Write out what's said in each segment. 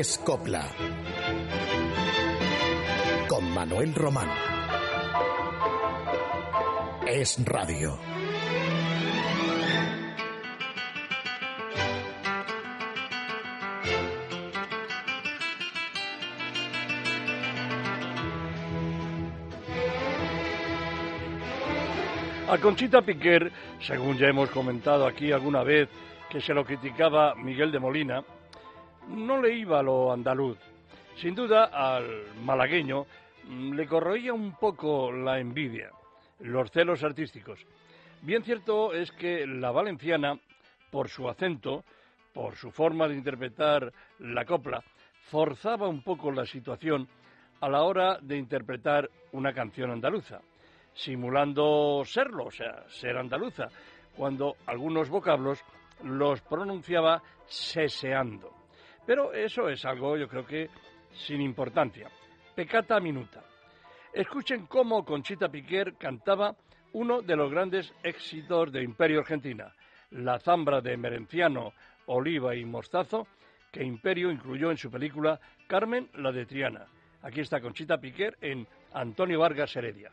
Es Copla. Con Manuel Román. Es Radio. A Conchita Piquer, según ya hemos comentado aquí alguna vez que se lo criticaba Miguel de Molina, no le iba lo andaluz. Sin duda, al malagueño mm, le corroía un poco la envidia, los celos artísticos. Bien cierto es que la valenciana, por su acento, por su forma de interpretar la copla, forzaba un poco la situación a la hora de interpretar una canción andaluza simulando serlo, o sea, ser andaluza, cuando algunos vocablos los pronunciaba seseando. Pero eso es algo, yo creo que, sin importancia. Pecata minuta. Escuchen cómo Conchita Piquer cantaba uno de los grandes éxitos de Imperio Argentina, la zambra de Merenciano, Oliva y Mostazo, que Imperio incluyó en su película Carmen, la de Triana. Aquí está Conchita Piquer en Antonio Vargas Heredia.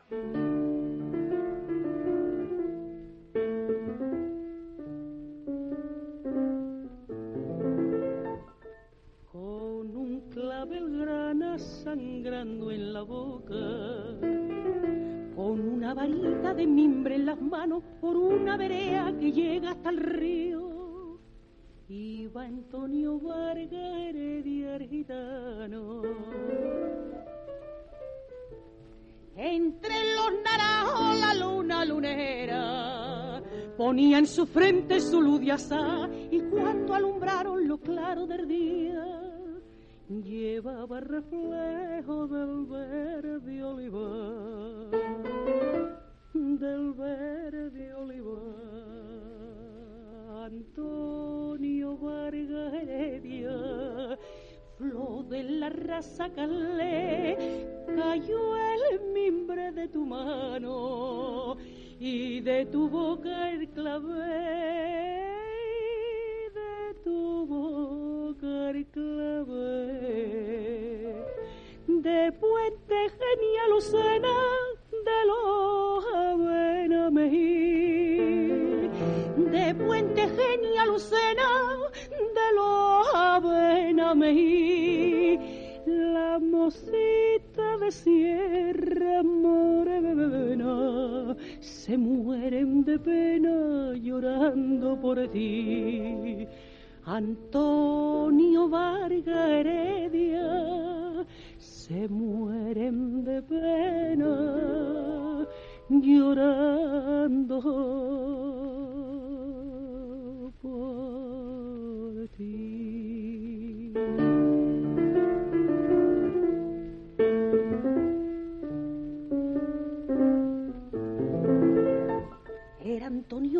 Antonio Vargas Heredia gitano. Entre los naranjos la luna lunera ponía en su frente su luz de y cuando alumbraron lo claro del día llevaba reflejo del verde olivar, del verde olivar. Flor de la raza calé, cayó el mimbre de tu mano y de tu boca el clave tu boca clave de puente genial lucena de los de puente genial lucena de la mosita de sierra morena se mueren de pena llorando por ti Antonio Vargas Heredia se mueren de pena llorando por ti.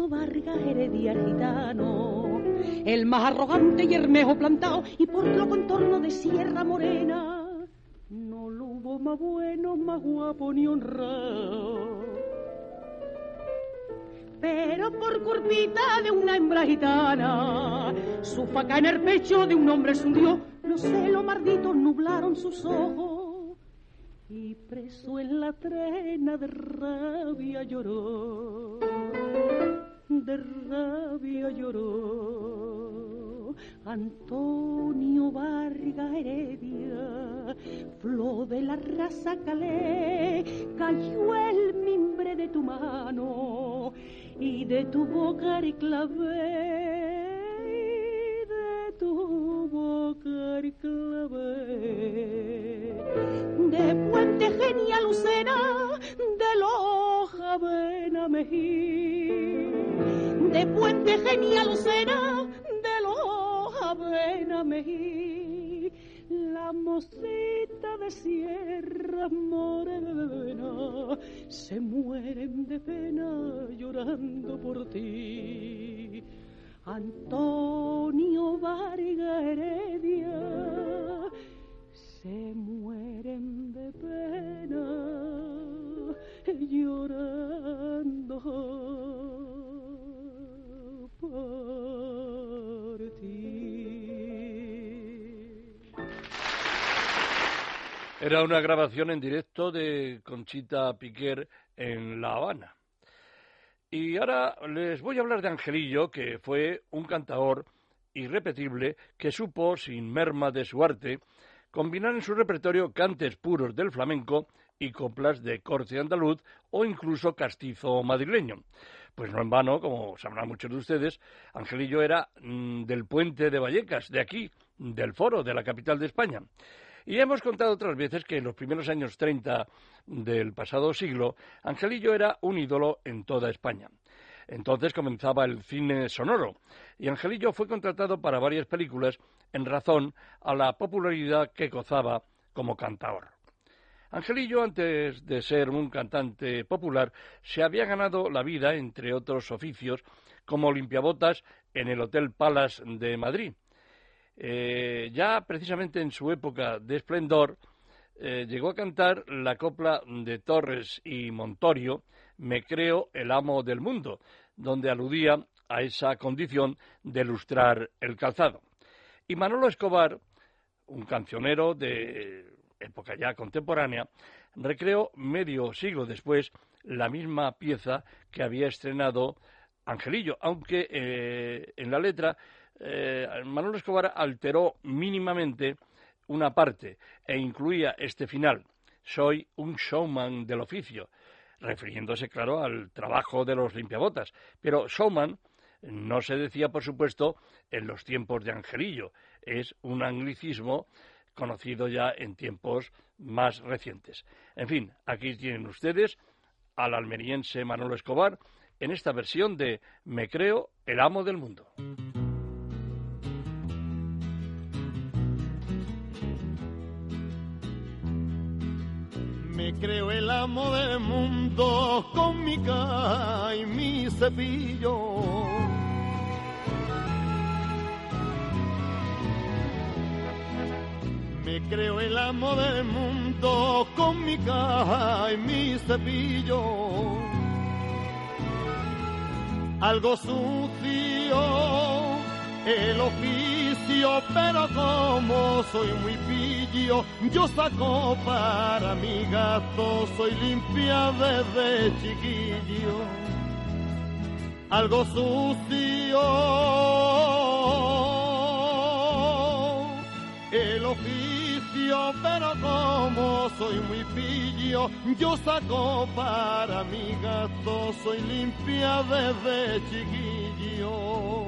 Vargas Heredia gitano. El más arrogante y hermejo plantado, y por lo contorno de Sierra Morena, no lo hubo más bueno, más guapo ni honrado. Pero por curvita de una hembra gitana, su faca en el pecho de un hombre se hundió, los celos malditos nublaron sus ojos, y preso en la trena de rabia lloró de rabia lloró. Antonio Vargas Heredia, flor de la raza calé, cayó el mimbre de tu mano y de tu boca clavé, de tu boca clavé, de puente genial lucena, de loja vena mejí de Puente Genial Lucena, de los Avena la mosita de Sierra Morena, se mueren de pena llorando por ti. Antonio Vargas Heredia, se mueren de pena llorando Era una grabación en directo de Conchita Piquer en La Habana. Y ahora les voy a hablar de Angelillo, que fue un cantador irrepetible que supo, sin merma de su arte, combinar en su repertorio cantes puros del flamenco y coplas de corte andaluz o incluso castizo madrileño. Pues no en vano, como sabrán muchos de ustedes, Angelillo era mm, del puente de Vallecas, de aquí, del foro, de la capital de España. Y hemos contado otras veces que en los primeros años 30 del pasado siglo, Angelillo era un ídolo en toda España. Entonces comenzaba el cine sonoro y Angelillo fue contratado para varias películas en razón a la popularidad que gozaba como cantador. Angelillo, antes de ser un cantante popular, se había ganado la vida, entre otros oficios, como limpiabotas en el Hotel Palace de Madrid. Eh, ya precisamente en su época de esplendor, eh, llegó a cantar la copla de Torres y Montorio, Me creo el amo del mundo, donde aludía a esa condición de lustrar el calzado. Y Manolo Escobar, un cancionero de época ya contemporánea, recreó medio siglo después la misma pieza que había estrenado Angelillo, aunque eh, en la letra eh, Manolo Escobar alteró mínimamente una parte e incluía este final, soy un showman del oficio, refiriéndose, claro, al trabajo de los limpiabotas. Pero showman no se decía, por supuesto, en los tiempos de Angelillo, es un anglicismo conocido ya en tiempos más recientes. En fin, aquí tienen ustedes al almeriense Manolo Escobar en esta versión de Me creo el amo del mundo. Me creo el amo del mundo con mi ca y mi cepillo Me creo el amo del mundo con mi caja y mi cepillo. Algo sucio el oficio, pero como soy muy pillo, yo saco para mi gato, soy limpia desde chiquillo. Algo sucio el oficio pero como soy muy pillo, yo saco para mi gato, soy limpia desde chiquillo.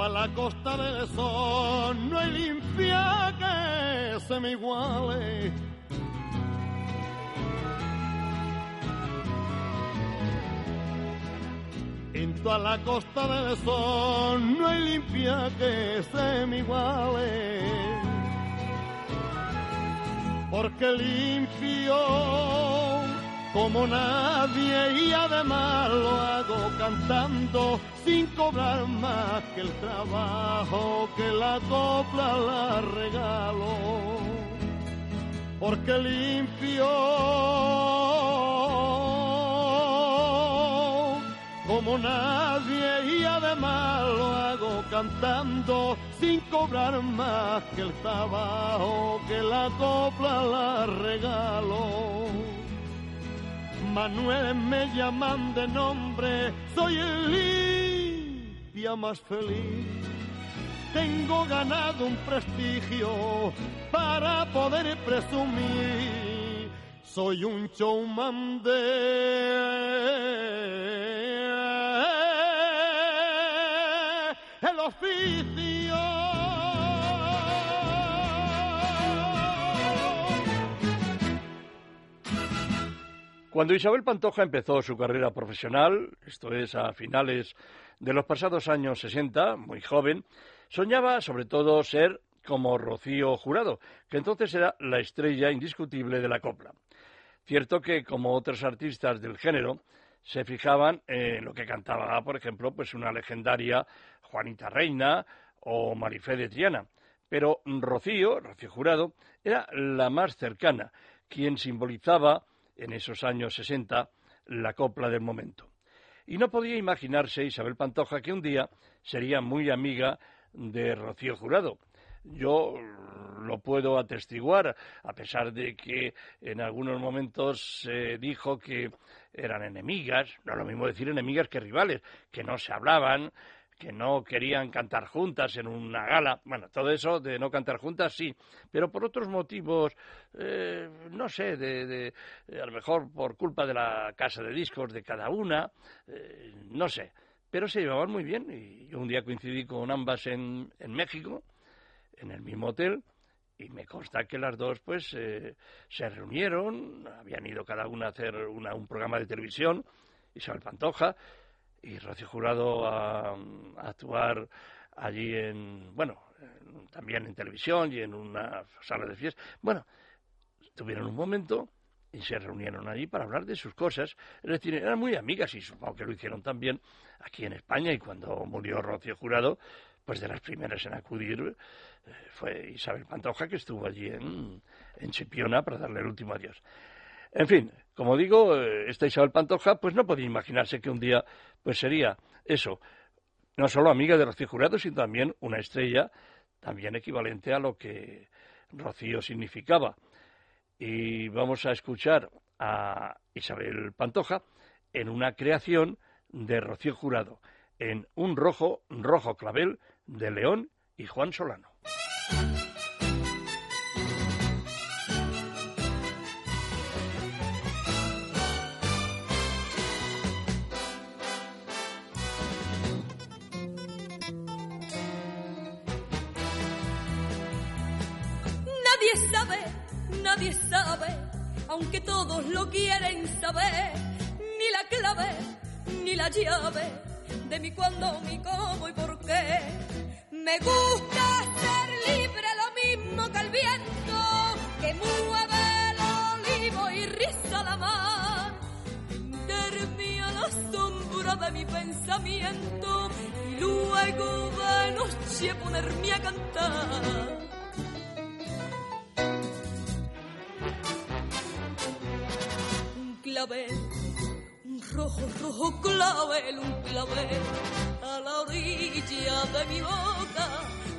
A la costa del sol no hay limpia que se me iguale. En toda la costa del sol no hay limpia que se me iguale. Porque limpio como nadie y además lo hago cantando sin cobrar más que el trabajo que la copla la regalo. Porque limpio como nadie y además lo hago cantando sin cobrar más que el trabajo que la copla la regalo. Manuel me llaman de nombre, soy el limpia más feliz. Tengo ganado un prestigio para poder presumir. Soy un showman de Cuando Isabel Pantoja empezó su carrera profesional, esto es a finales de los pasados años 60, muy joven, soñaba sobre todo ser como Rocío Jurado, que entonces era la estrella indiscutible de la copla. Cierto que, como otros artistas del género, se fijaban en lo que cantaba, por ejemplo, pues una legendaria Juanita Reina o Marifé de Triana, Pero Rocío, Rocío Jurado, era la más cercana, quien simbolizaba en esos años 60 la copla del momento. Y no podía imaginarse Isabel Pantoja que un día sería muy amiga de Rocío Jurado. Yo lo puedo atestiguar, a pesar de que en algunos momentos se dijo que eran enemigas, no es lo mismo decir enemigas que rivales, que no se hablaban, que no querían cantar juntas en una gala. Bueno, todo eso de no cantar juntas sí, pero por otros motivos, eh, no sé, de, a lo mejor por culpa de la casa de discos de cada una, eh, no sé. Pero se llevaban muy bien y yo un día coincidí con ambas en, en México, en el mismo hotel, y me consta que las dos pues eh, se reunieron, habían ido cada una a hacer un programa de televisión, Isabel Pantoja, y Rocío Jurado a, actuar allí en, bueno, también en televisión y en una sala de fiesta. Bueno, tuvieron un momento y se reunieron allí para hablar de sus cosas. Es decir, eran muy amigas y supongo que lo hicieron también aquí en España y cuando murió Rocío Jurado, pues de las primeras en acudir eh, fue Isabel Pantoja que estuvo allí en, en Chipiona para darle el último adiós. En fin, como digo, eh, esta Isabel Pantoja pues no podía imaginarse que un día pues sería eso, no solo amiga de Rocío Jurado, sino también una estrella, también equivalente a lo que Rocío significaba. Y vamos a escuchar a Isabel Pantoja en una creación de Rocío Jurado, en Un rojo, rojo clavel de León y Juan Solano. De mi cuándo, mi cómo y por qué. Me gusta ser libre lo mismo que el viento que mueve el olivo y riza la mar. Meterme a la sombra de mi pensamiento y luego de noche ponerme a cantar un rojo, rojo clavel, un clavel a la orilla de mi boca.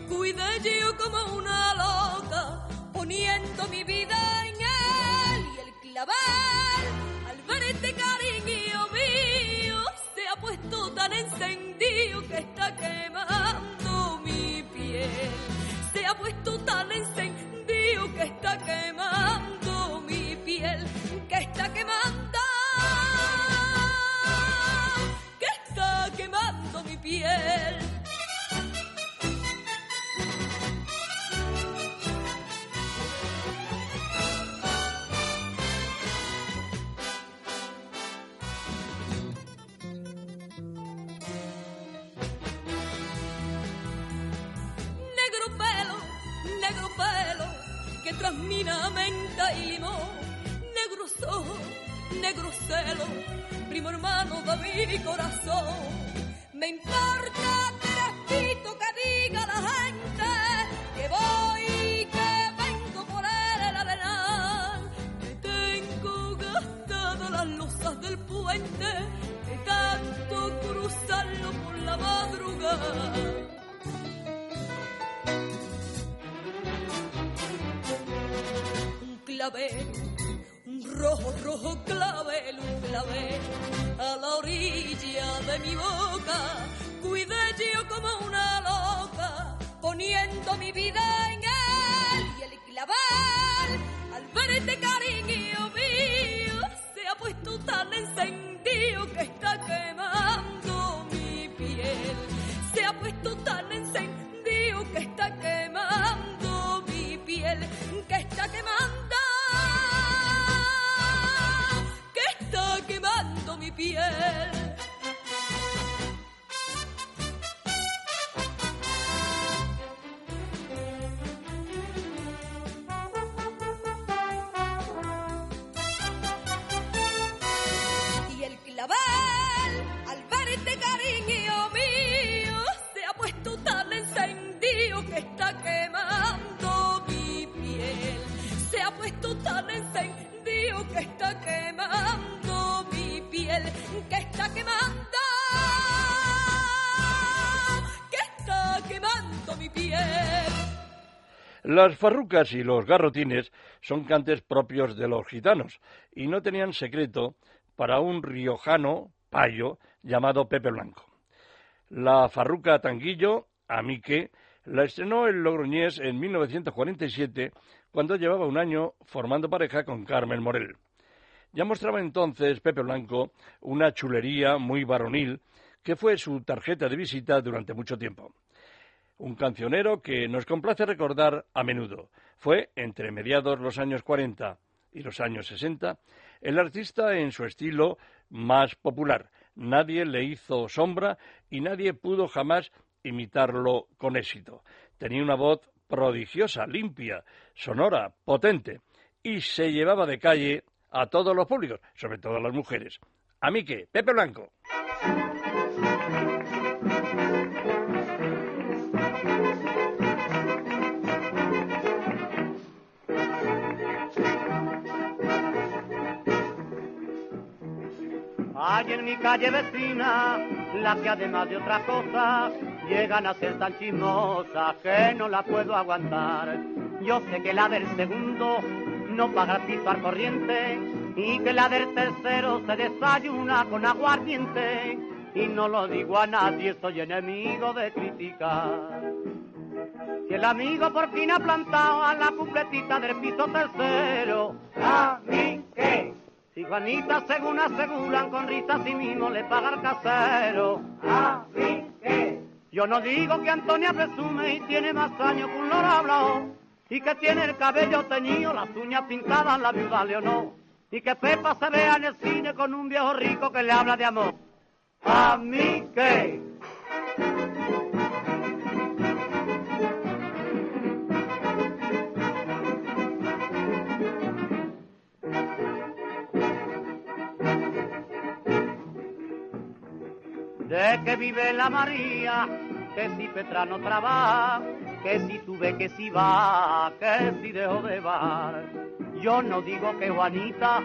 Cuide yo como una loca, poniendo mi vida en él y el clavel, al ver este cariño mío, se ha puesto tan encendido que está quemando Las farrucas y los garrotines son cantes propios de los gitanos y no tenían secreto para un riojano payo llamado Pepe Blanco. La farruca Tanguillo, a mí que, la estrenó el Logroñés en 1947 cuando llevaba un año formando pareja con Carmen Morel. Ya mostraba entonces Pepe Blanco una chulería muy varonil que fue su tarjeta de visita durante mucho tiempo. Un cancionero que nos complace recordar a menudo. Fue, entre mediados los años 40 y los años 60, el artista en su estilo más popular. Nadie le hizo sombra y nadie pudo jamás imitarlo con éxito. Tenía una voz prodigiosa, limpia, sonora, potente, y se llevaba de calle a todos los públicos, sobre todo a las mujeres. A mí Pepe Blanco. Hay en mi calle vecina, las que además de otras cosas, llegan a ser tan chismosas que no la puedo aguantar. Yo sé que la del segundo no paga piso al corriente y que la del tercero se desayuna con aguardiente. Y no lo digo a nadie, soy enemigo de criticar. Si el amigo por fin ha plantado a la cupletita del piso tercero, ¿a mí? Si Juanita, según aseguran, con risas sí mismo le paga al casero. ¿A mí qué? Yo no digo que Antonia presume y tiene más años que un loro y que tiene el cabello teñido, las uñas pintadas, la viuda no, y que Pepa se vea en el cine con un viejo rico que le habla de amor. ¿A mí qué? Que vive la María, que si Petra no trabaja, que si tuve que si va, que si dejo de bar. Yo no digo que Juanita,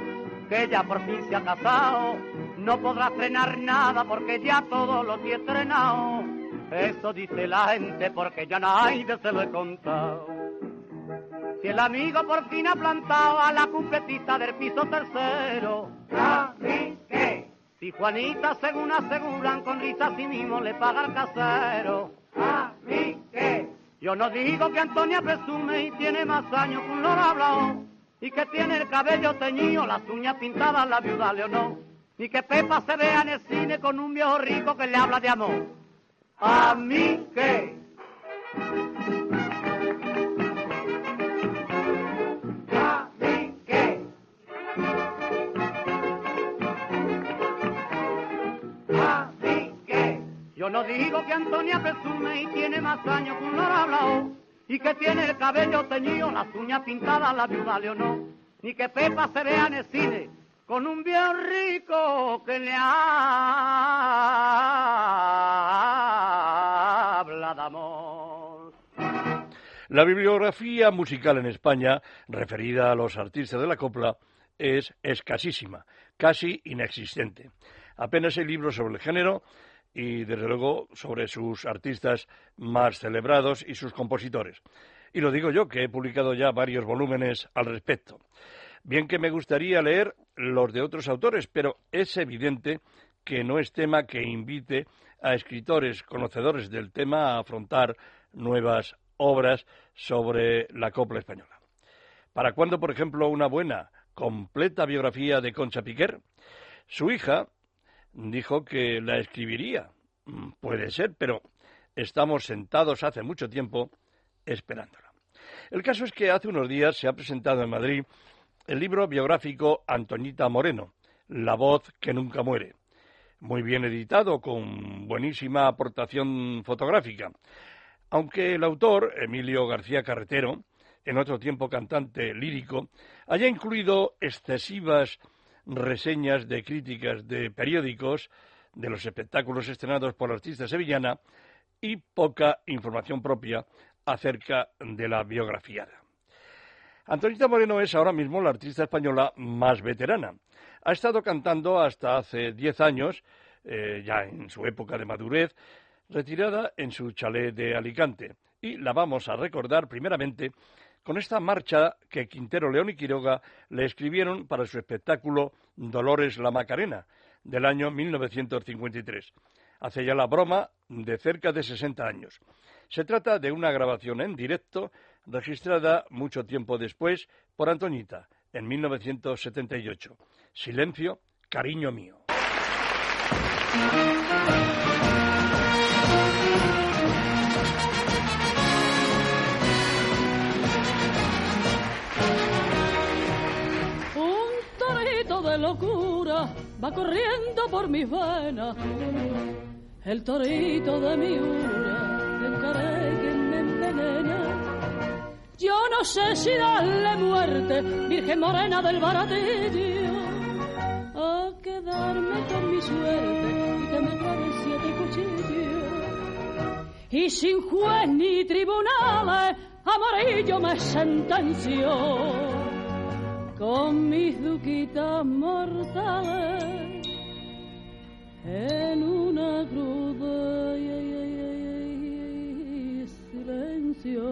que ya por fin se ha casado, no podrá estrenar nada porque ya todo lo tiene estrenado. Eso dice la gente porque ya nadie se lo he contado. Si el amigo por fin ha plantado a la cumpletita del piso tercero, ¿a mí qué? Si Juanita, según aseguran, con risas sí mismo le paga al casero. ¿A mí qué? Yo no digo que Antonia presume y tiene más años que un loro hablado, y que tiene el cabello teñido, las uñas pintadas, la viuda Leonor, ni que Pepa se vea en el cine con un viejo rico que le habla de amor. ¿A mí qué? Yo no digo que Antonia presume y tiene más años que un loro hablado, y que tiene el cabello teñido, las uñas pintadas, la viuda Leonor, ni que Pepa se vea en el cine con un viejo rico que le habla de amor. La bibliografía musical en España, referida a los artistas de la copla, es escasísima, casi inexistente. Apenas hay libros sobre el género y, desde luego, sobre sus artistas más celebrados y sus compositores. Y lo digo yo, que he publicado ya varios volúmenes al respecto. Bien que me gustaría leer los de otros autores, pero es evidente que no es tema que invite a escritores conocedores del tema a afrontar nuevas obras sobre la copla española. ¿Para cuándo, por ejemplo, una buena, completa biografía de Concha Piquer? Su hija dijo que la escribiría. Mm, Puede ser, pero estamos sentados hace mucho tiempo esperándola. El caso es que hace unos días se ha presentado en Madrid el libro biográfico Antoñita Moreno, La voz que nunca muere. Muy bien editado, con buenísima aportación fotográfica. Aunque el autor, Emilio García Carretero, en otro tiempo cantante lírico, haya incluido excesivas reseñas de críticas de periódicos de los espectáculos estrenados por la artista sevillana y poca información propia acerca de la biografía. Antonita Moreno es ahora mismo la artista española más veterana. Ha estado cantando hasta hace diez años, eh, ya en su época de madurez, retirada en su chalet de Alicante. Y la vamos a recordar primeramente con esta marcha que Quintero León y Quiroga le escribieron para su espectáculo Dolores la Macarena del año 1953. Hace ya la broma de cerca de 60 años. Se trata de una grabación en directo registrada mucho tiempo después por Antoñita, en 1978. Silencio, cariño mío. Va corriendo por mis venas. El torito de mi ura, el que me envenena. Yo no sé si darle muerte, Virgen Morena del Baratillo, a quedarme con mi suerte y que me clave siete. Y sin juez ni tribunales, amarillo me sentenció con mis duquitas mortales en una cruda silencio.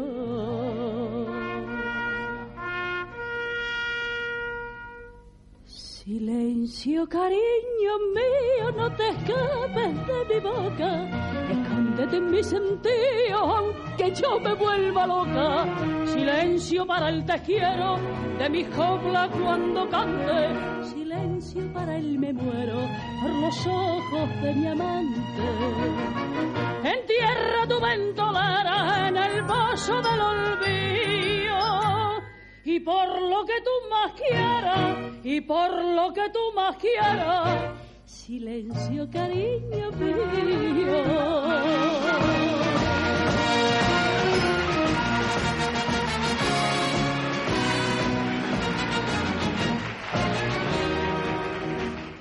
Silencio, cariño mío, no te escapes de mi boca. En mi sentido, aunque yo me vuelva loca. Silencio para el te quiero de mi copla cuando cante. Silencio para el me muero por los ojos de mi amante. Entierra tu ventolera en el vaso del olvido. Y por lo que tú más quieras, y por lo que tú más quieras, silencio, cariño mío.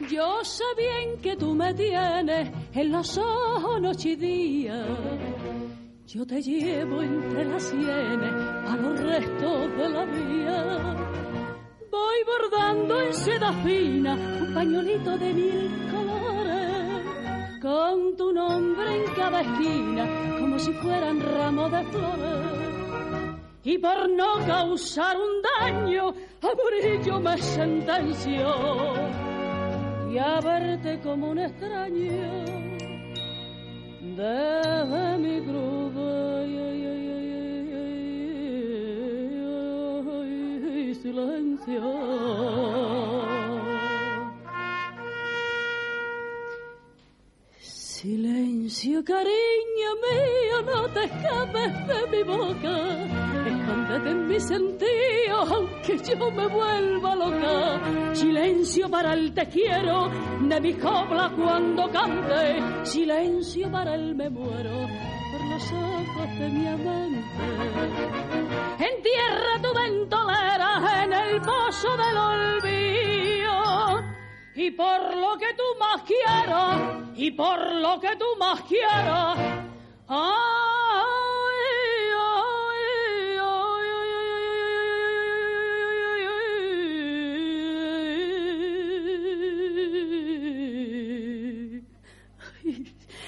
Yo sé bien que tú me tienes en los ojos noche y día. Yo te llevo entre las sienes a los restos de la vida. Voy bordando en seda fina un pañuelito de mil colores, con tu nombre en cada esquina, como si fueran ramos de flores. Y por no causar un daño, a morir me sentenció y a verte como un extraño desde mi cruda silencio. Cariño mío, no te escapes de mi boca. Escóndete en mi sentido, aunque yo me vuelva loca. Silencio para el te quiero de mi copla cuando cante. Silencio para el me muero por los ojos de mi amante. Entierra tu ventolera en el pozo del olvido. Y por lo que tú más quieras, y por lo que tú más quieras.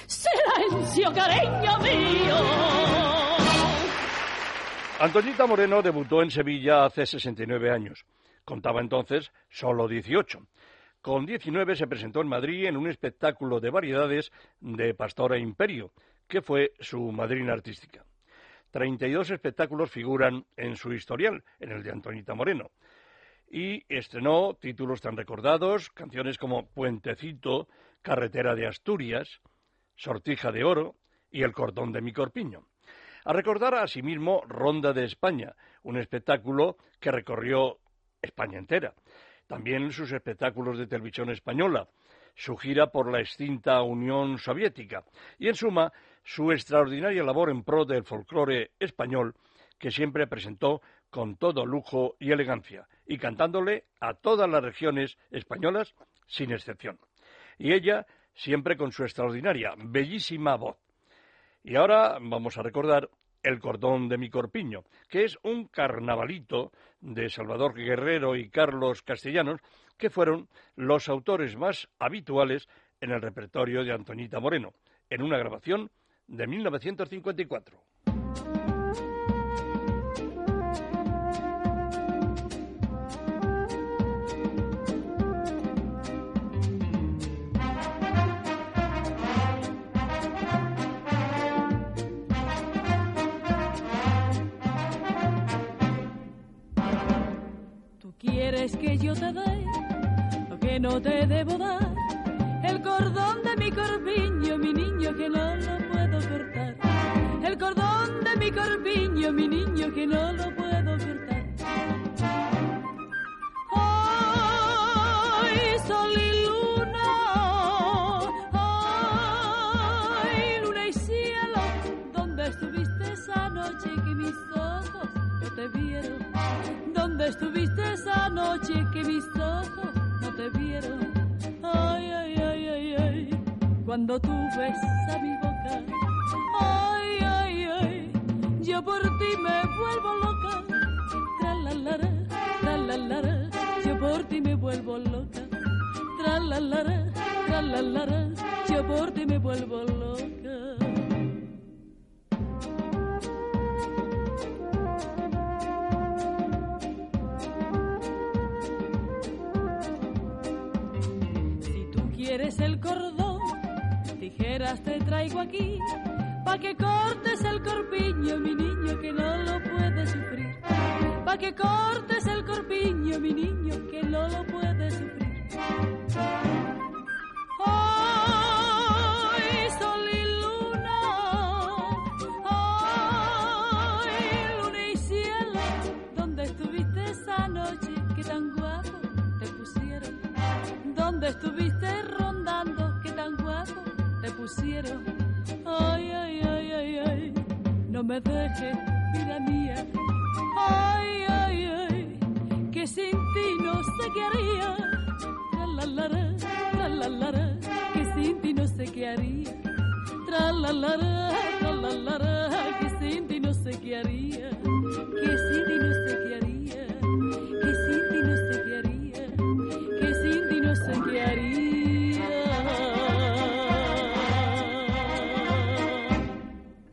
Silencio, cariño mío. Antoñita Moreno debutó en Sevilla hace 69 años. Contaba entonces solo 18. Con 19 se presentó en Madrid en un espectáculo de variedades de Pastora Imperio, que fue su madrina artística. 32 espectáculos figuran en su historial, en el de Antoñita Moreno. Y estrenó títulos tan recordados, canciones como Puentecito, Carretera de Asturias, Sortija de Oro y El Cordón de mi Corpiño. A recordar asimismo Ronda de España, un espectáculo que recorrió España entera. También sus espectáculos de televisión española, su gira por la extinta Unión Soviética y, en suma, su extraordinaria labor en pro del folclore español que siempre presentó con todo lujo y elegancia y cantándole a todas las regiones españolas sin excepción. Y ella siempre con su extraordinaria, bellísima voz. Y ahora vamos a recordar El cordón de mi corpiño, que es un carnavalito de Salvador Guerrero y Carlos Castellanos, que fueron los autores más habituales en el repertorio de Antoñita Moreno, en una grabación de 1954. Quieres que yo te dé lo que no te debo dar. El cordón de mi corpiño, mi niño, que no lo puedo cortar. El cordón de mi corpiño, mi niño, que no lo puedo cortar. Ay, sol y luna, ay, luna y cielo, ¿dónde estuviste esa noche que mis ojos no te vieron? ¿Dónde estuviste esa noche que mis ojos no te vieron? Ay, ay, ay, ay, ay, cuando tú besas mi boca. Ay, ay, ay, yo por ti me vuelvo loca. Tra la la la, la yo por ti me vuelvo loca. Tra la la tra la la, yo por ti me vuelvo loca. Te traigo aquí, pa' que cortes el corpiño, mi niño, que no lo puede sufrir. Pa' que cortes el corpiño, mi niño, que no lo puede sufrir. Ay, sol y luna, ay, luna y cielo, ¿dónde estuviste esa noche que tan guapo te pusieron? ¿Dónde estuviste pusieron? Ay, ay, ay, ay, ay, no me dejes, vida mía. Ay, ay, ay, que sin ti no sé qué haría. Tra la la la, tra la la que sin ti no sé qué haría. Tra la la la, tra la la, que sin ti no sé qué haría. Que sin ti no sé qué haría.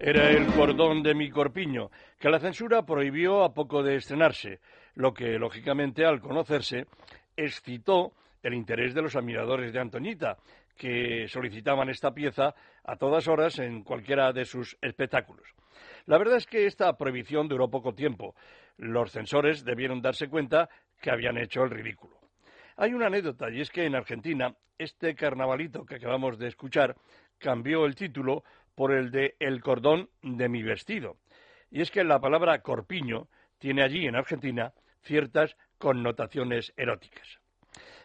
Era el cordón de mi corpiño, que la censura prohibió a poco de estrenarse, lo que, lógicamente, al conocerse, excitó el interés de los admiradores de Antoñita, que solicitaban esta pieza a todas horas en cualquiera de sus espectáculos. La verdad es que esta prohibición duró poco tiempo. Los censores debieron darse cuenta que habían hecho el ridículo. Hay una anécdota, y es que en Argentina este carnavalito que acabamos de escuchar cambió el título por el de El cordón de mi vestido. Y es que la palabra corpiño tiene allí en Argentina ciertas connotaciones eróticas.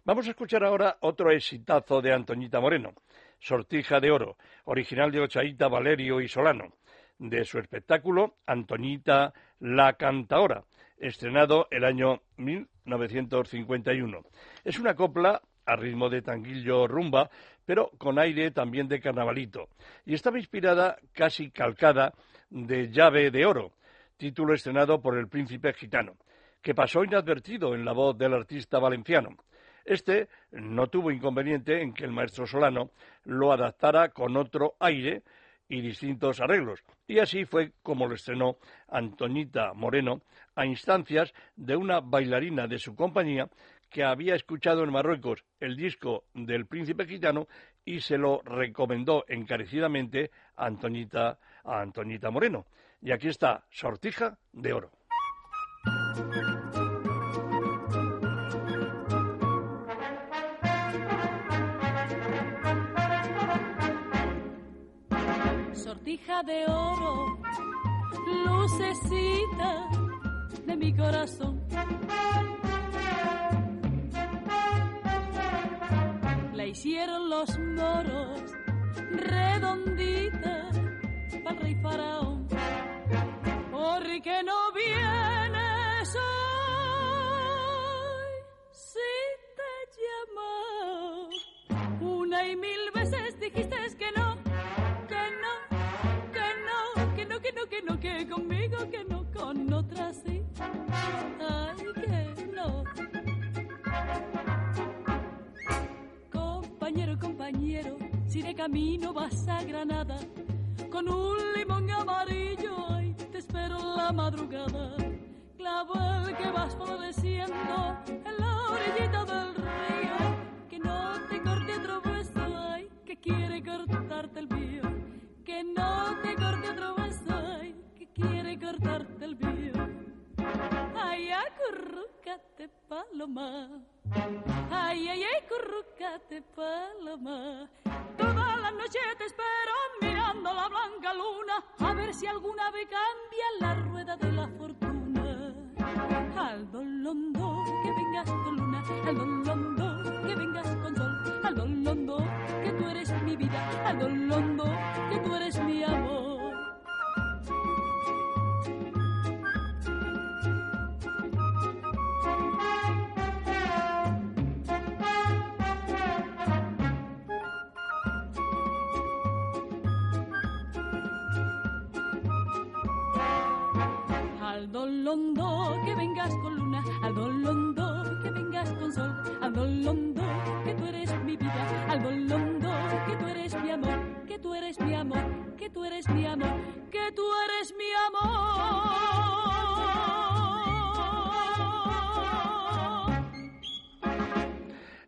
Vamos a escuchar ahora otro exitazo de Antoñita Moreno, Sortija de Oro, original de Ochaíta, Valerio y Solano, de su espectáculo Antoñita la Cantaora, estrenado el año 1951. Es una copla a ritmo de tanguillo rumba, pero con aire también de carnavalito, y estaba inspirada, casi calcada, de Llave de Oro, título estrenado por el príncipe gitano, que pasó inadvertido en la voz del artista valenciano. Este no tuvo inconveniente en que el maestro Solano lo adaptara con otro aire y distintos arreglos, y así fue como lo estrenó Antoñita Moreno a instancias de una bailarina de su compañía que había escuchado en Marruecos el disco del príncipe gitano y se lo recomendó encarecidamente a Antoñita, a Antoñita Moreno. Y aquí está, Sortija de Oro. sortija de oro, lucecita de mi corazón. Hicieron los moros redondita para rey faraón. Porque no vienes hoy si te llamo una y mil camino vas a Granada, con un limón amarillo. Ay, te espero en la madrugada. Clavel que vas floreciendo paloma. Ay, ay, ay, currucate, paloma. Toda la noche te espero mirando la blanca luna, a ver si alguna vez cambia la rueda de la fortuna. Al dolondo que vengas con luna, al dolondo que vengas con sol, al dolondo que tú eres mi vida, al dolondo que tú eres mi amor. Que vengas con luna, al dolondo que vengas con sol, al dolondo que tú eres mi vida, dolondo que tú eres mi amor, que tú eres mi amor, que tú eres mi amor, que tú eres mi amor.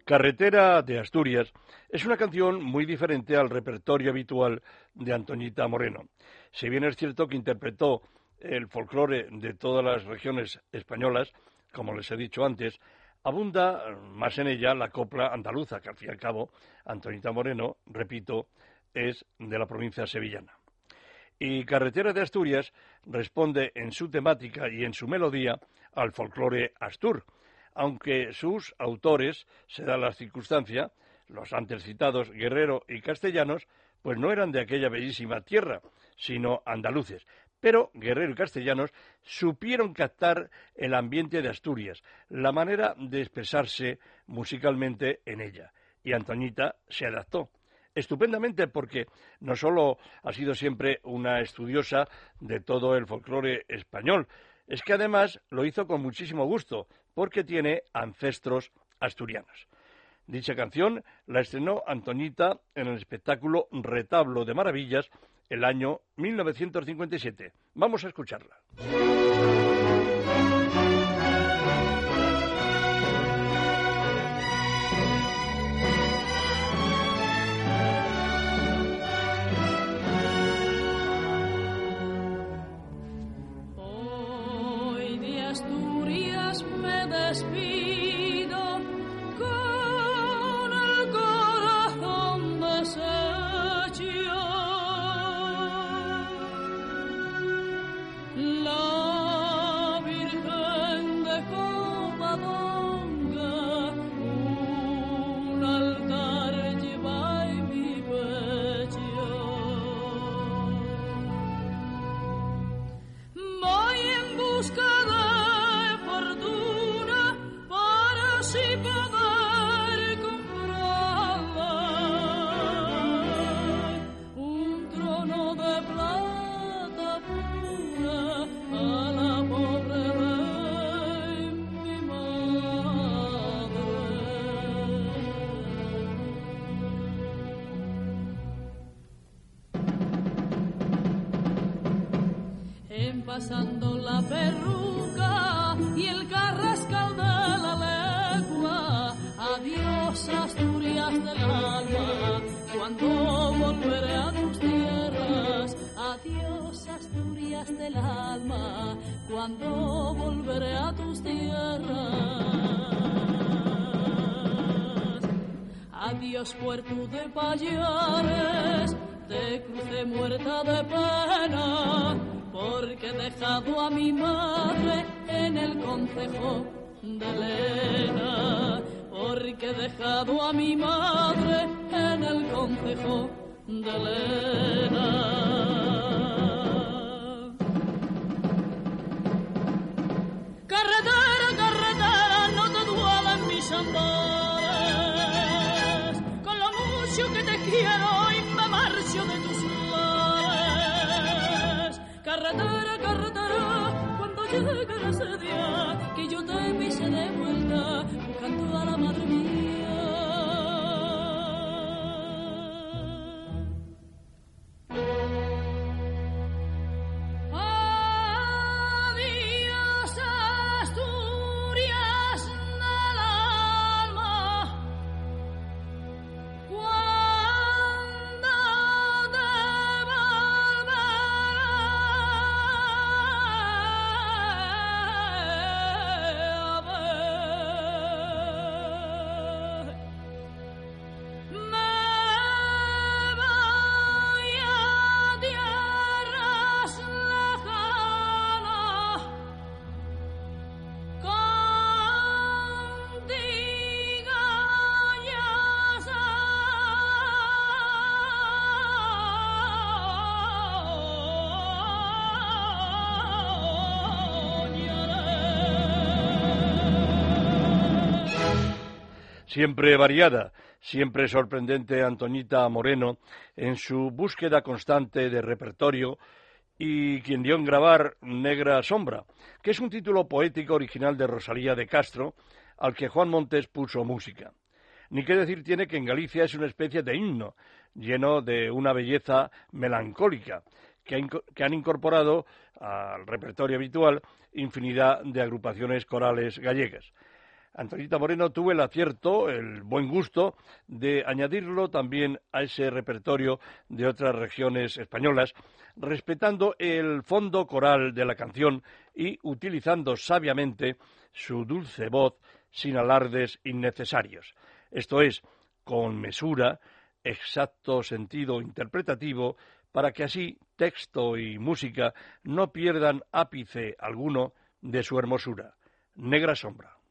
Carretera de Asturias es una canción muy diferente al repertorio habitual de Antoñita Moreno. Si bien es cierto que interpretó el folclore de todas las regiones españolas, como les he dicho antes, abunda más en ella la copla andaluza, que al fin y al cabo Antonita Moreno, repito, es de la provincia sevillana. Y Carretera de Asturias responde en su temática y en su melodía al folclore astur, aunque sus autores, se da la circunstancia, los antes citados Guerrero y Castellanos, pues no eran de aquella bellísima tierra, sino andaluces. Pero Guerrero y Castellanos supieron captar el ambiente de Asturias, la manera de expresarse musicalmente en ella. Y Antoñita se adaptó estupendamente porque no solo ha sido siempre una estudiosa de todo el folclore español, es que además lo hizo con muchísimo gusto, porque tiene ancestros asturianos. Dicha canción la estrenó Antoñita en el espectáculo Retablo de Maravillas el año 1957. Vamos a escucharla. Adiós puerto de Payares, te crucé muerta de pena, porque he dejado a mi madre en el concejo de Elena, porque he dejado a mi madre en el concejo de Elena. Carretera, carretera, cuando llegue ese día que yo te pise de vuelta, buscando a la madre Siempre variada, siempre sorprendente Antoñita Moreno en su búsqueda constante de repertorio y quien dio en grabar Negra Sombra, que es un título poético original de Rosalía de Castro, al que Juan Montes puso música. Ni qué decir tiene que en Galicia es una especie de himno, lleno de una belleza melancólica, que, han incorporado al repertorio habitual infinidad de agrupaciones corales gallegas. Antonita Moreno tuvo el acierto, el buen gusto de añadirlo también a ese repertorio de otras regiones españolas, respetando el fondo coral de la canción y utilizando sabiamente su dulce voz sin alardes innecesarios. Esto es, con mesura, exacto sentido interpretativo, para que así texto y música no pierdan ápice alguno de su hermosura. Negra sombra.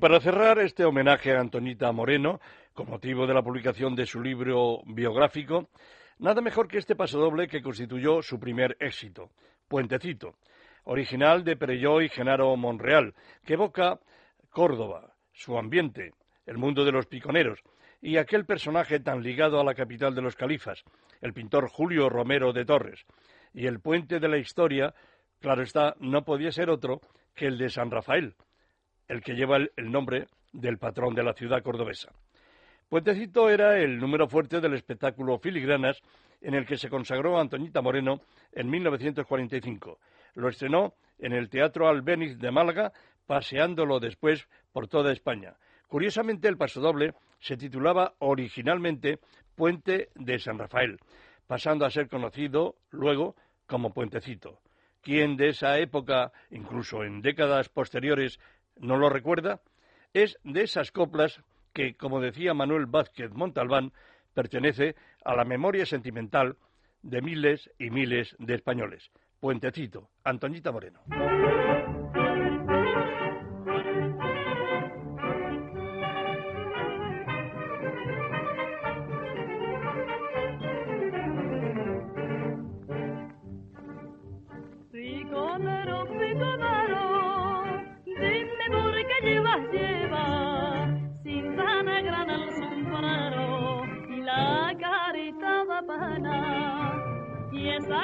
Para cerrar este homenaje a Antonita Moreno, con motivo de la publicación de su libro biográfico, nada mejor que este pasodoble que constituyó su primer éxito, Puentecito, original de Perelló y Genaro Monreal, que evoca Córdoba, su ambiente, el mundo de los piconeros, y aquel personaje tan ligado a la capital de los califas, el pintor Julio Romero de Torres. Y el puente de la historia, claro está, no podía ser otro que el de San Rafael, el que lleva el, nombre del patrón de la ciudad cordobesa. Puentecito era el número fuerte del espectáculo Filigranas en el que se consagró Antoñita Moreno en 1945. Lo estrenó en el Teatro Albéniz de Málaga, paseándolo después por toda España. Curiosamente, el pasodoble se titulaba originalmente Puente de San Rafael, pasando a ser conocido luego como Puentecito. ¿Quién de esa época, incluso en décadas posteriores, no lo recuerda? Es de esas coplas que, como decía Manuel Vázquez Montalbán, pertenece a la memoria sentimental de miles y miles de españoles. Puentecito, Antoñita Moreno.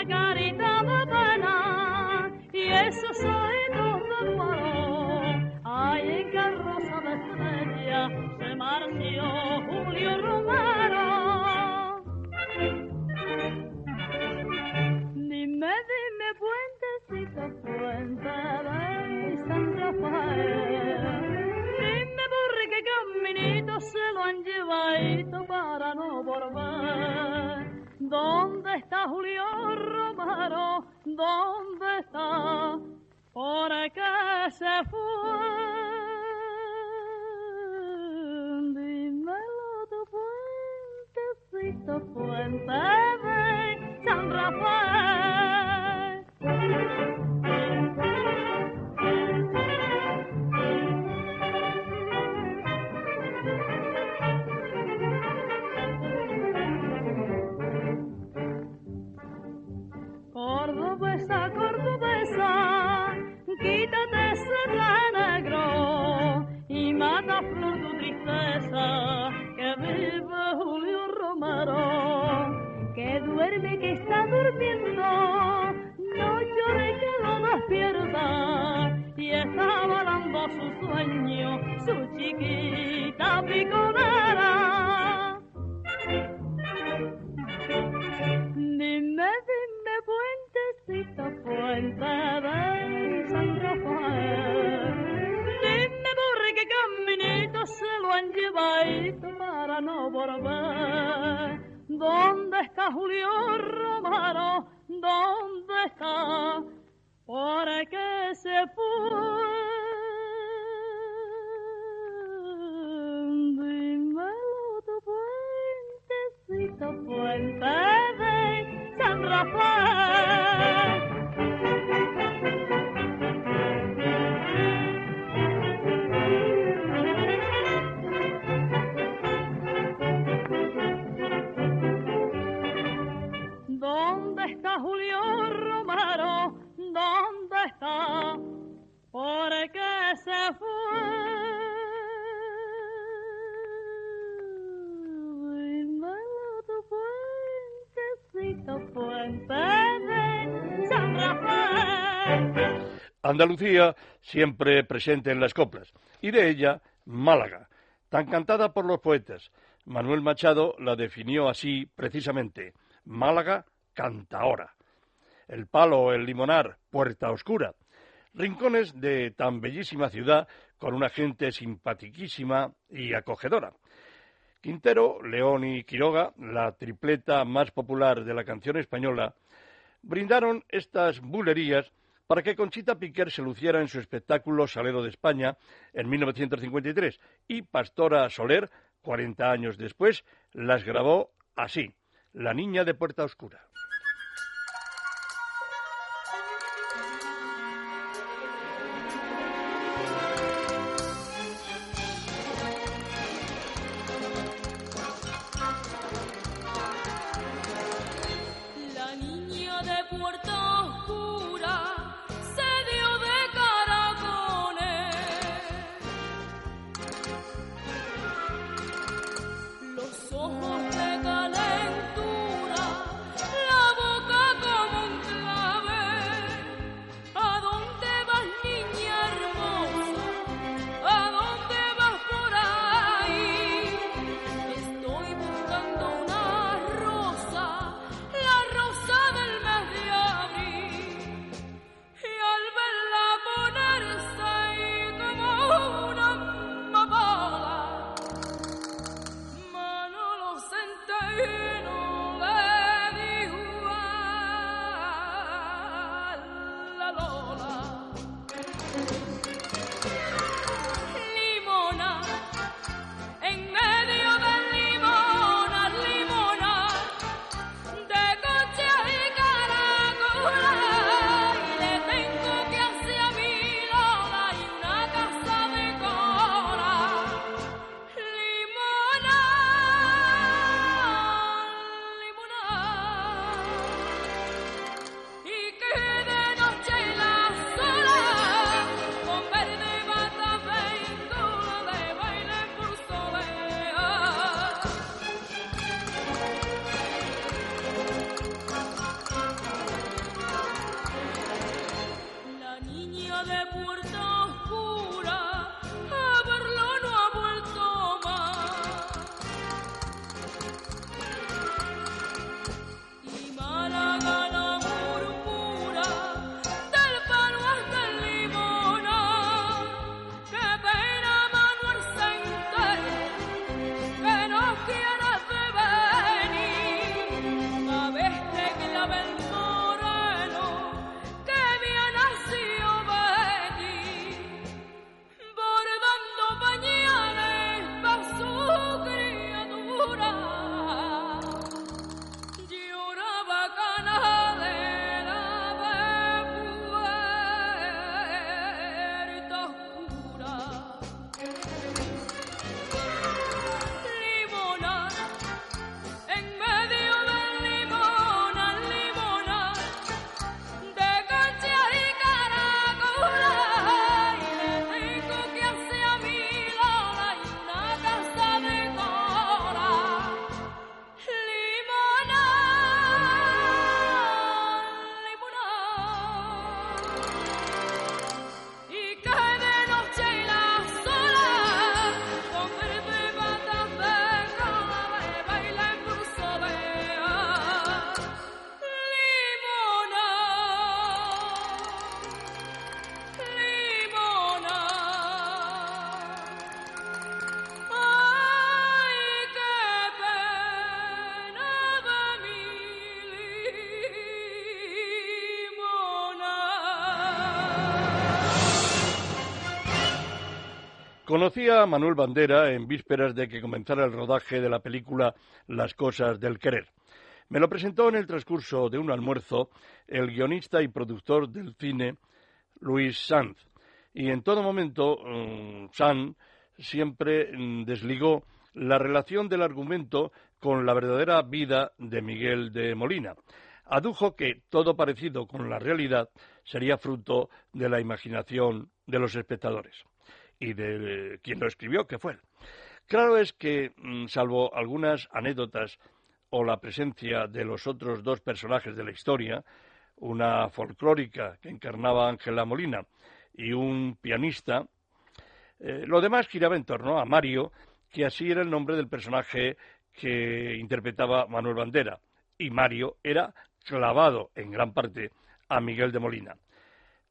Carita de pena y esos oídos de fuego. Ay, en carroza de estrella se marció Julio Romero. Dime, dime, puentecito, puente de San Rafael. Dime, por qué caminito se lo han llevado para no volver. ¿Dónde está Julio? ¿Dónde está? ¿Por qué se fue? Dímelo tu puentecito, puente de San Rafael. Durmiendo, no llore que lo despierta, y está volando su sueño, su chiquita piconera. Dime, dime, puentecito, puente de San Rafael. Dime por qué caminito se lo han llevado para no volver. ¿Dónde está Julio Romero? ¿Dónde está? ¿Por qué se fue? Dímelo tu puentecito, puente de San Rafael. Andalucía siempre presente en las coplas, y de ella Málaga, tan cantada por los poetas. Manuel Machado la definió así precisamente, Málaga canta ahora. El palo, el limonar, puerta oscura. Rincones de tan bellísima ciudad con una gente simpatiquísima y acogedora. Quintero, León y Quiroga, la tripleta más popular de la canción española, brindaron estas bulerías para que Conchita Piquer se luciera en su espectáculo Salero de España en 1953 y Pastora Soler, 40 años después, las grabó así, La Niña de Puerta Oscura. Conocí a Manuel Bandera en vísperas de que comenzara el rodaje de la película Las cosas del querer. Me lo presentó en el transcurso de un almuerzo el guionista y productor del cine Luis Sanz. Y en todo momento, mm, Sanz siempre mm, desligó la relación del argumento con la verdadera vida de Miguel de Molina. Adujo que todo parecido con la realidad sería fruto de la imaginación de los espectadores y de quien lo escribió, que fue él. Claro es que, mm, salvo algunas anécdotas o la presencia de los otros dos personajes de la historia, una folclórica que encarnaba Ángela Molina y un pianista, eh, lo demás giraba en torno a Mario, que así era el nombre del personaje que interpretaba Manuel Bandera, y Mario era clavado en gran parte a Miguel de Molina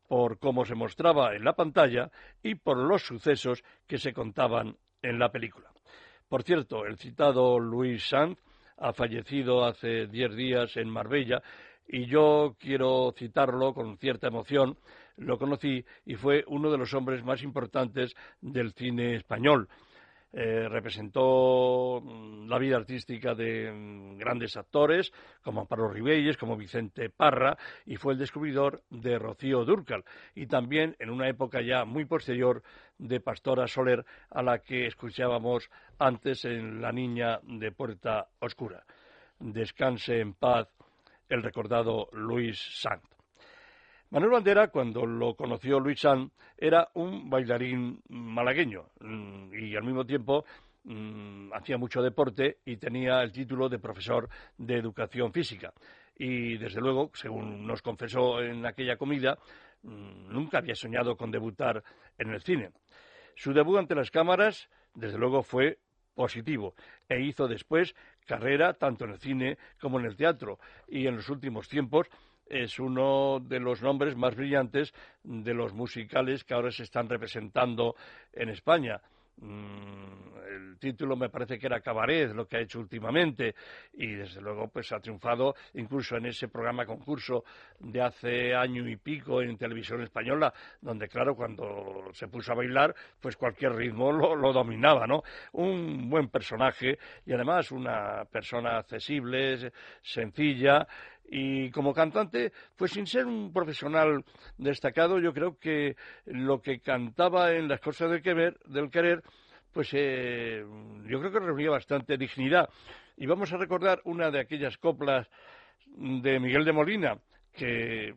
por cómo se mostraba en la pantalla y por los sucesos que se contaban en la película. Por cierto, el citado Luis Sanz ha fallecido hace diez días en Marbella y yo quiero citarlo con cierta emoción. Lo conocí y fue uno de los hombres más importantes del cine español. Eh, representó mm, la vida artística de mm, grandes actores como Amparo Ribelles, como Vicente Parra, y fue el descubridor de Rocío Dúrcal, y también en una época ya muy posterior de Pastora Soler, a la que escuchábamos antes en La Niña de Puerta Oscura. Descanse en paz el recordado Luis Sant. Manuel Bandera, cuando lo conoció Luis San, era un bailarín malagueño mm, y al mismo tiempo mm, hacía mucho deporte y tenía el título de profesor de educación física. Y desde luego, según nos confesó en aquella comida, mm, nunca había soñado con debutar en el cine. Su debut ante las cámaras, desde luego, fue positivo e hizo después carrera tanto en el cine como en el teatro y en los últimos tiempos es uno de los nombres más brillantes de los musicales que ahora se están representando en España. El título me parece que era Cabaret, lo que ha hecho últimamente, y desde luego pues ha triunfado incluso en ese programa concurso de hace año y pico en televisión española, donde claro, cuando se puso a bailar, pues cualquier ritmo lo, lo dominaba, ¿no? Un buen personaje y además una persona accesible, sencilla, y como cantante, pues sin ser un profesional destacado, yo creo que lo que cantaba en las cosas del querer, del querer pues eh, yo creo que reunía bastante dignidad. Y vamos a recordar una de aquellas coplas de Miguel de Molina que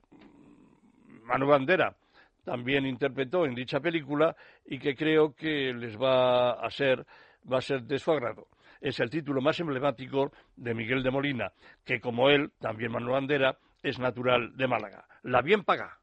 Manu Bandera también interpretó en dicha película y que creo que les va a ser va a ser de su agrado es el título más emblemático de Miguel de Molina, que como él, también Manuel Bandera, es natural de Málaga. La bien paga.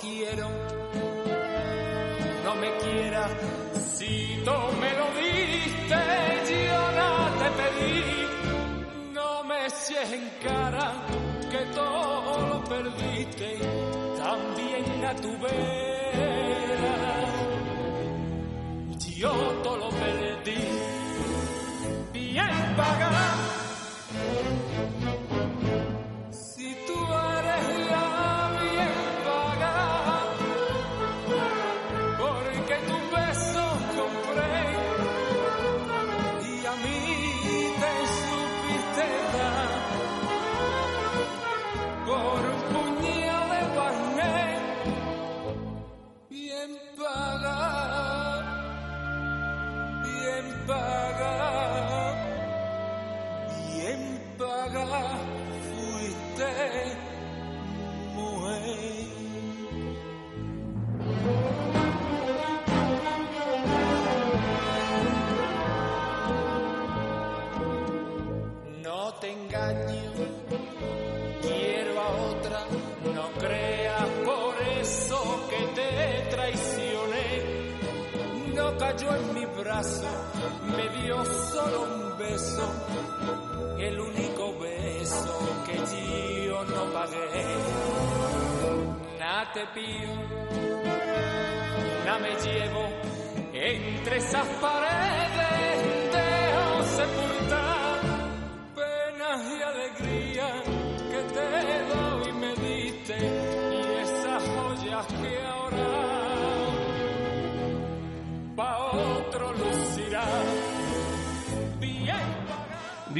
Quiero, no me quieras, si tú me lo diste, yo no te pedí se en cara que todo lo perdiste, también a tu vera. Yo todo lo perdí, bien pagado.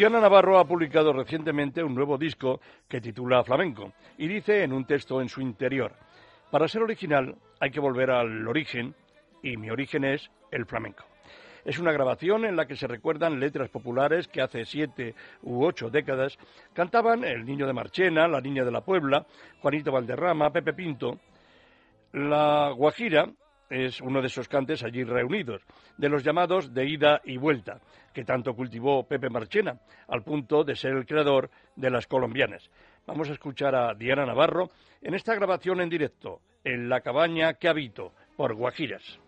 Diana Navarro ha publicado recientemente un nuevo disco que titula Flamenco y dice en un texto en su interior, para ser original hay que volver al origen y mi origen es el flamenco. Es una grabación en la que se recuerdan letras populares que hace siete u ocho décadas cantaban El Niño de Marchena, La Niña de la Puebla, Juanito Valderrama, Pepe Pinto. La Guajira es uno de esos cantes allí reunidos, de los llamados de ida y vuelta, que tanto cultivó Pepe Marchena, al punto de ser el creador de las colombianas. Vamos a escuchar a Diana Navarro en esta grabación en directo, en La cabaña que habito, por Guajiras.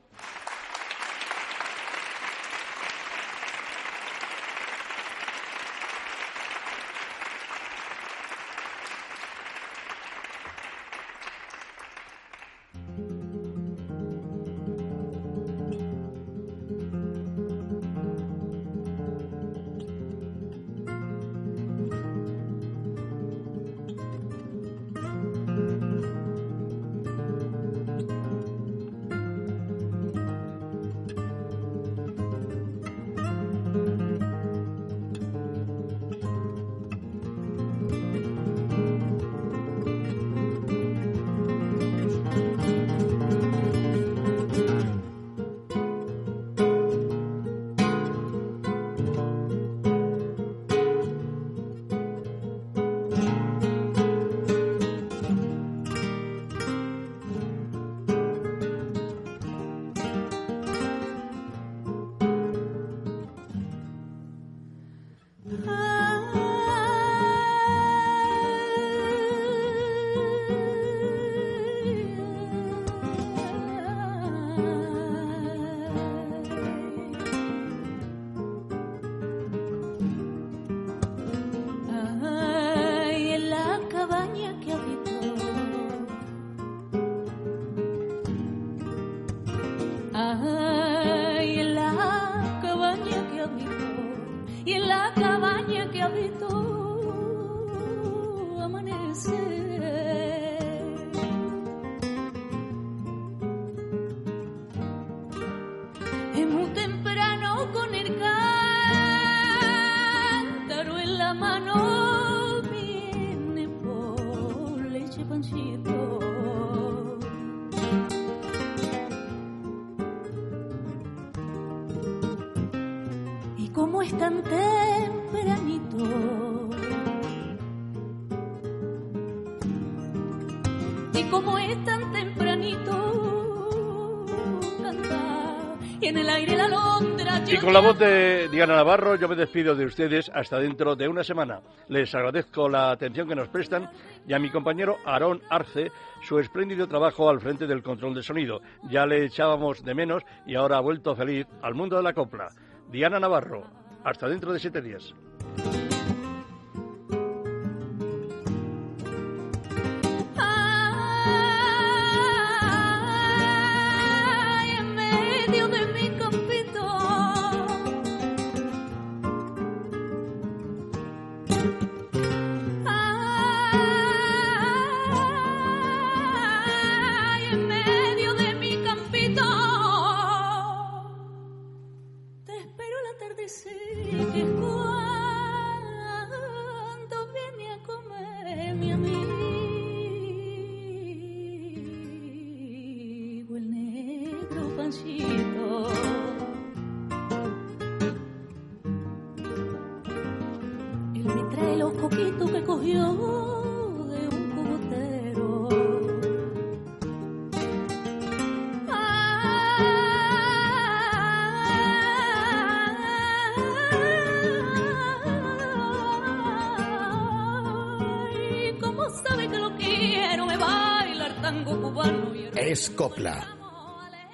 Y como es tan tempranito, y como es tan Y con la voz de Diana Navarro yo me despido de ustedes hasta dentro de una semana. Les agradezco la atención que nos prestan y a mi compañero Aarón Arce su espléndido trabajo al frente del control de sonido. Ya le echábamos de menos y ahora ha vuelto feliz al mundo de la copla. Diana Navarro, hasta dentro de siete días.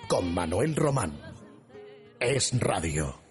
Con Manuel Román. Es Radio.